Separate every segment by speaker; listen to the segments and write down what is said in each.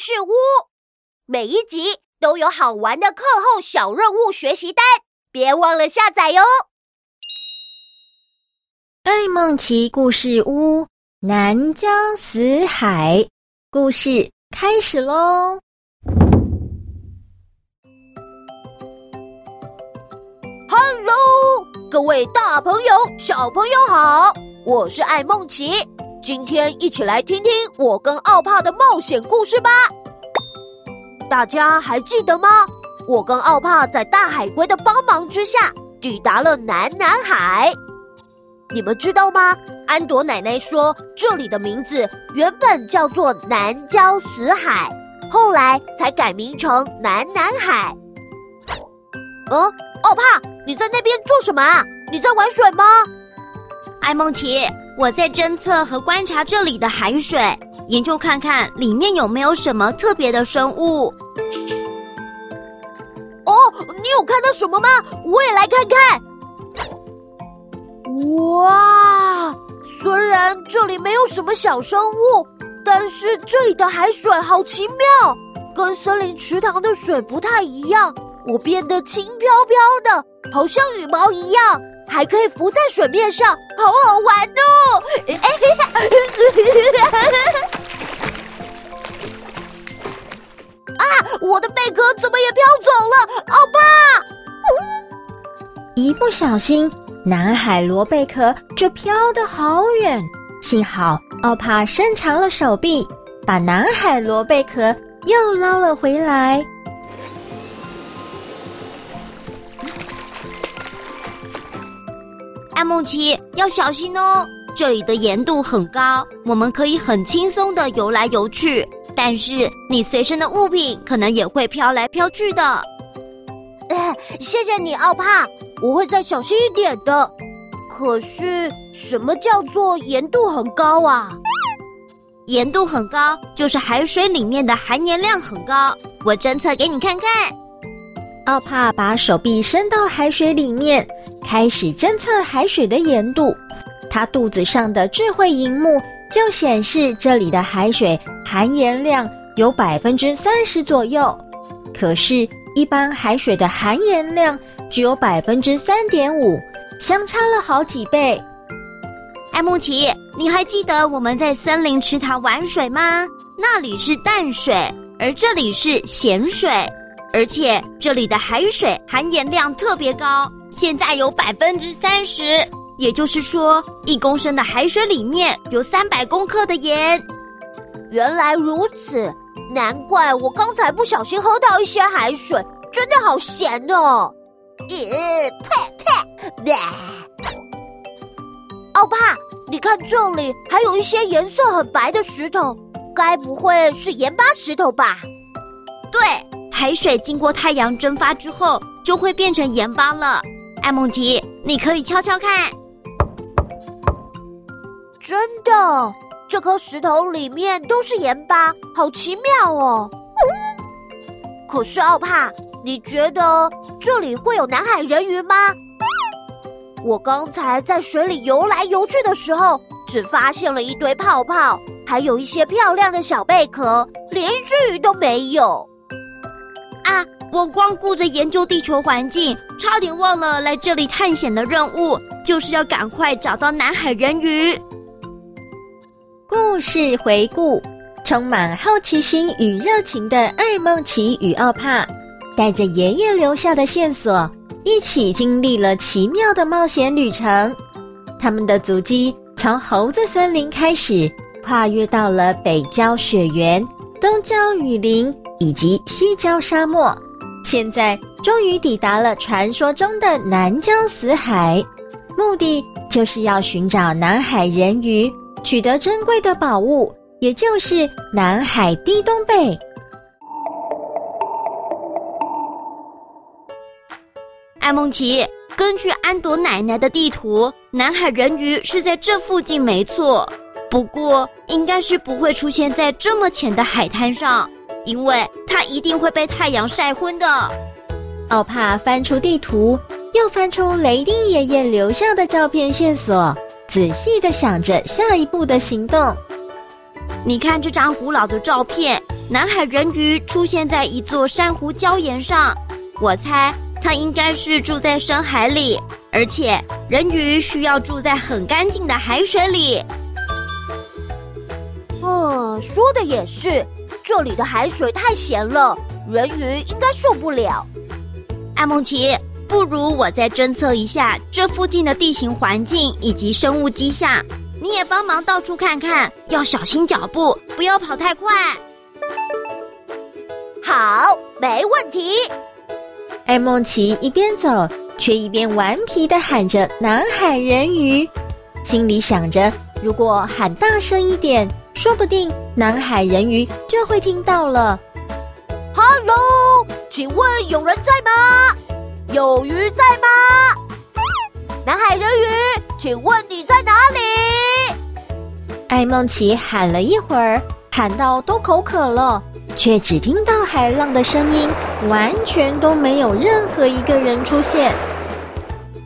Speaker 1: 事屋，每一集都有好玩的课后小任务学习单，别忘了下载哟。
Speaker 2: 爱梦奇故事屋南疆死海故事开始喽
Speaker 1: ！Hello，各位大朋友、小朋友好，我是爱孟奇。今天一起来听听我跟奥帕的冒险故事吧！大家还记得吗？我跟奥帕在大海龟的帮忙之下，抵达了南南海。你们知道吗？安朵奶奶说，这里的名字原本叫做南礁死海，后来才改名成南南海。呃，奥帕，你在那边做什么啊？你在玩水吗？
Speaker 3: 艾梦琪。我在侦测和观察这里的海水，研究看看里面有没有什么特别的生物。
Speaker 1: 哦，你有看到什么吗？我也来看看。哇，虽然这里没有什么小生物，但是这里的海水好奇妙，跟森林池塘的水不太一样。我变得轻飘飘的，好像羽毛一样。还可以浮在水面上，好好玩哦！啊，我的贝壳怎么也飘走了？奥帕！
Speaker 2: 一不小心，南海螺贝壳就飘得好远。幸好奥帕伸长了手臂，把南海螺贝壳又捞了回来。
Speaker 3: 爱孟奇，要小心哦！这里的盐度很高，我们可以很轻松的游来游去，但是你随身的物品可能也会飘来飘去的。
Speaker 1: 哎，谢谢你，奥帕，我会再小心一点的。可是，什么叫做盐度很高啊？
Speaker 3: 盐度很高，就是海水里面的含盐量很高。我侦测给你看看。
Speaker 2: 奥帕把手臂伸到海水里面。开始侦测海水的盐度，它肚子上的智慧荧幕就显示这里的海水含盐量有百分之三十左右。可是，一般海水的含盐量只有百分之三点五，相差了好几倍。
Speaker 3: 爱孟奇，你还记得我们在森林池塘玩水吗？那里是淡水，而这里是咸水，而且这里的海水含盐量特别高。现在有百分之三十，也就是说，一公升的海水里面有三百公克的盐。
Speaker 1: 原来如此，难怪我刚才不小心喝到一些海水，真的好咸哦！咦，呸呸！奥帕，你看这里还有一些颜色很白的石头，该不会是盐巴石头吧？
Speaker 3: 对，海水经过太阳蒸发之后，就会变成盐巴了。艾梦琪，你可以敲敲看。
Speaker 1: 真的，这颗石头里面都是盐巴，好奇妙哦。可是奥帕，你觉得这里会有南海人鱼吗？我刚才在水里游来游去的时候，只发现了一堆泡泡，还有一些漂亮的小贝壳，连一只鱼都没有。
Speaker 3: 我光顾着研究地球环境，差点忘了来这里探险的任务，就是要赶快找到南海人鱼。
Speaker 2: 故事回顾：充满好奇心与热情的艾梦奇与奥帕，带着爷爷留下的线索，一起经历了奇妙的冒险旅程。他们的足迹从猴子森林开始，跨越到了北郊雪原、东郊雨林以及西郊沙漠。现在终于抵达了传说中的南疆死海，目的就是要寻找南海人鱼，取得珍贵的宝物，也就是南海低东贝。
Speaker 3: 艾梦琪，根据安朵奶奶的地图，南海人鱼是在这附近没错，不过应该是不会出现在这么浅的海滩上。因为它一定会被太阳晒昏的。
Speaker 2: 奥帕翻出地图，又翻出雷丁爷爷留下的照片线索，仔细的想着下一步的行动。
Speaker 3: 你看这张古老的照片，南海人鱼出现在一座珊瑚礁岩上，我猜它应该是住在深海里，而且人鱼需要住在很干净的海水里。
Speaker 1: 哦，说的也是，这里的海水太咸了，人鱼应该受不了。
Speaker 3: 艾梦奇，不如我再侦测一下这附近的地形环境以及生物迹象，你也帮忙到处看看，要小心脚步，不要跑太快。
Speaker 1: 好，没问题。
Speaker 2: 艾梦奇一边走，却一边顽皮的喊着“南海人鱼”，心里想着，如果喊大声一点，说不定南海人鱼就会听到了。
Speaker 1: Hello，请问有人在吗？有鱼在吗？南海人鱼，请问你在哪里？
Speaker 2: 艾梦琪喊了一会儿，喊到都口渴了。却只听到海浪的声音，完全都没有任何一个人出现。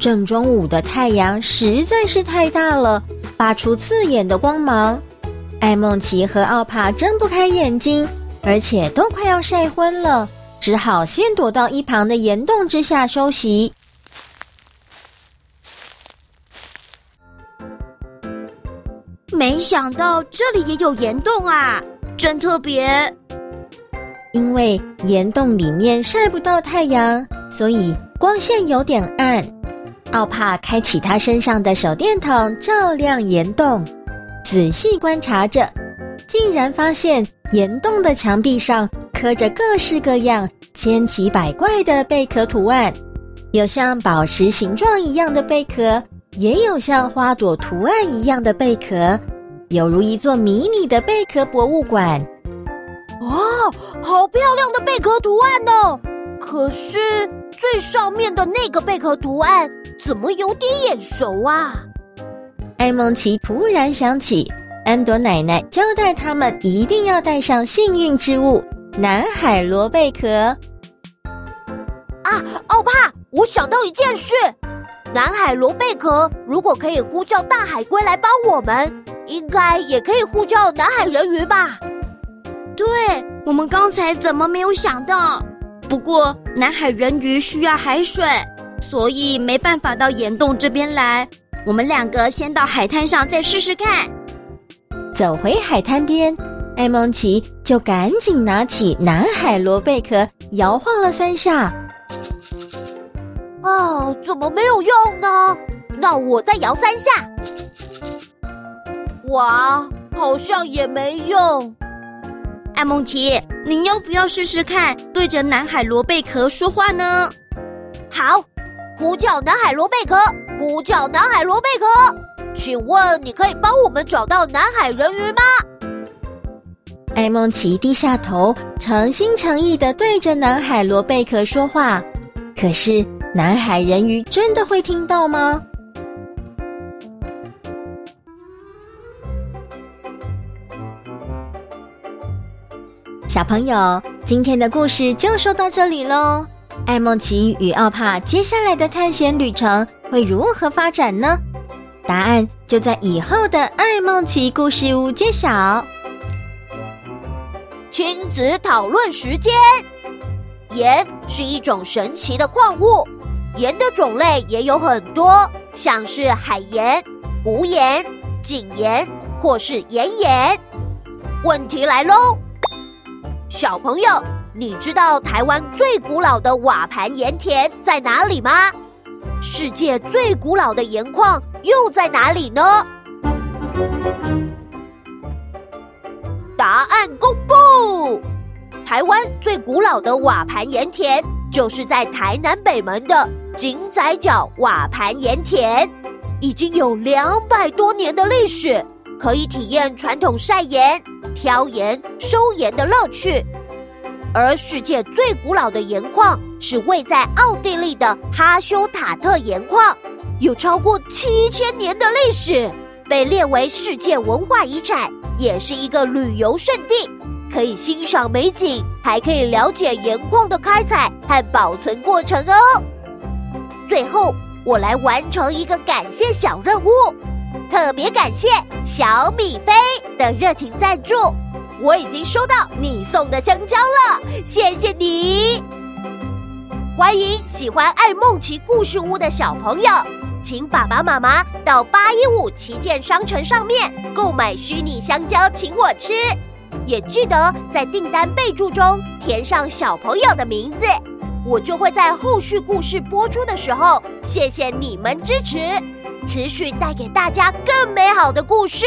Speaker 2: 正中午的太阳实在是太大了，发出刺眼的光芒。爱孟奇和奥帕睁不开眼睛，而且都快要晒昏了，只好先躲到一旁的岩洞之下休息。
Speaker 3: 没想到这里也有岩洞啊，真特别。
Speaker 2: 因为岩洞里面晒不到太阳，所以光线有点暗。奥帕开启他身上的手电筒，照亮岩洞，仔细观察着，竟然发现岩洞的墙壁上刻着各式各样、千奇百怪的贝壳图案，有像宝石形状一样的贝壳，也有像花朵图案一样的贝壳，犹如一座迷你的贝壳博物馆。
Speaker 1: 哇，好漂亮的贝壳图案哦！可是最上面的那个贝壳图案怎么有点眼熟啊？
Speaker 2: 爱孟奇突然想起，安朵奶奶交代他们一定要带上幸运之物——南海螺贝壳。
Speaker 1: 啊，奥帕，我想到一件事：南海螺贝壳如果可以呼叫大海龟来帮我们，应该也可以呼叫南海人鱼吧？
Speaker 3: 对，我们刚才怎么没有想到？不过南海人鱼需要海水，所以没办法到岩洞这边来。我们两个先到海滩上再试试看。
Speaker 2: 走回海滩边，艾梦琪就赶紧拿起南海螺贝壳，摇晃了三下。
Speaker 1: 啊，怎么没有用呢？那我再摇三下。哇，好像也没用。
Speaker 3: 艾梦琪，你要不要试试看对着南海螺贝壳说话呢？
Speaker 1: 好，呼叫南海螺贝壳，呼叫南海螺贝壳，请问你可以帮我们找到南海人鱼吗？
Speaker 2: 爱孟奇低下头，诚心诚意的对着南海螺贝壳说话。可是南海人鱼真的会听到吗？小朋友，今天的故事就说到这里喽。艾梦奇与奥帕接下来的探险旅程会如何发展呢？答案就在以后的艾梦奇故事屋揭晓。
Speaker 1: 亲子讨论时间：盐是一种神奇的矿物，盐的种类也有很多，像是海盐、无盐、井盐或是岩盐。问题来喽！小朋友，你知道台湾最古老的瓦盘盐田在哪里吗？世界最古老的盐矿又在哪里呢？答案公布！台湾最古老的瓦盘盐田就是在台南北门的井仔角瓦盘盐田，已经有两百多年的历史，可以体验传统晒盐。挑盐、收盐的乐趣，而世界最古老的盐矿是位在奥地利的哈修塔特盐矿，有超过七千年的历史，被列为世界文化遗产，也是一个旅游胜地，可以欣赏美景，还可以了解盐矿的开采和保存过程哦。最后，我来完成一个感谢小任务。特别感谢小米飞的热情赞助，我已经收到你送的香蕉了，谢谢你。欢迎喜欢爱梦奇故事屋的小朋友，请爸爸妈妈到八一五旗舰商城上面购买虚拟香蕉，请我吃。也记得在订单备注中填上小朋友的名字，我就会在后续故事播出的时候，谢谢你们支持，持续带给大家更美好的故事。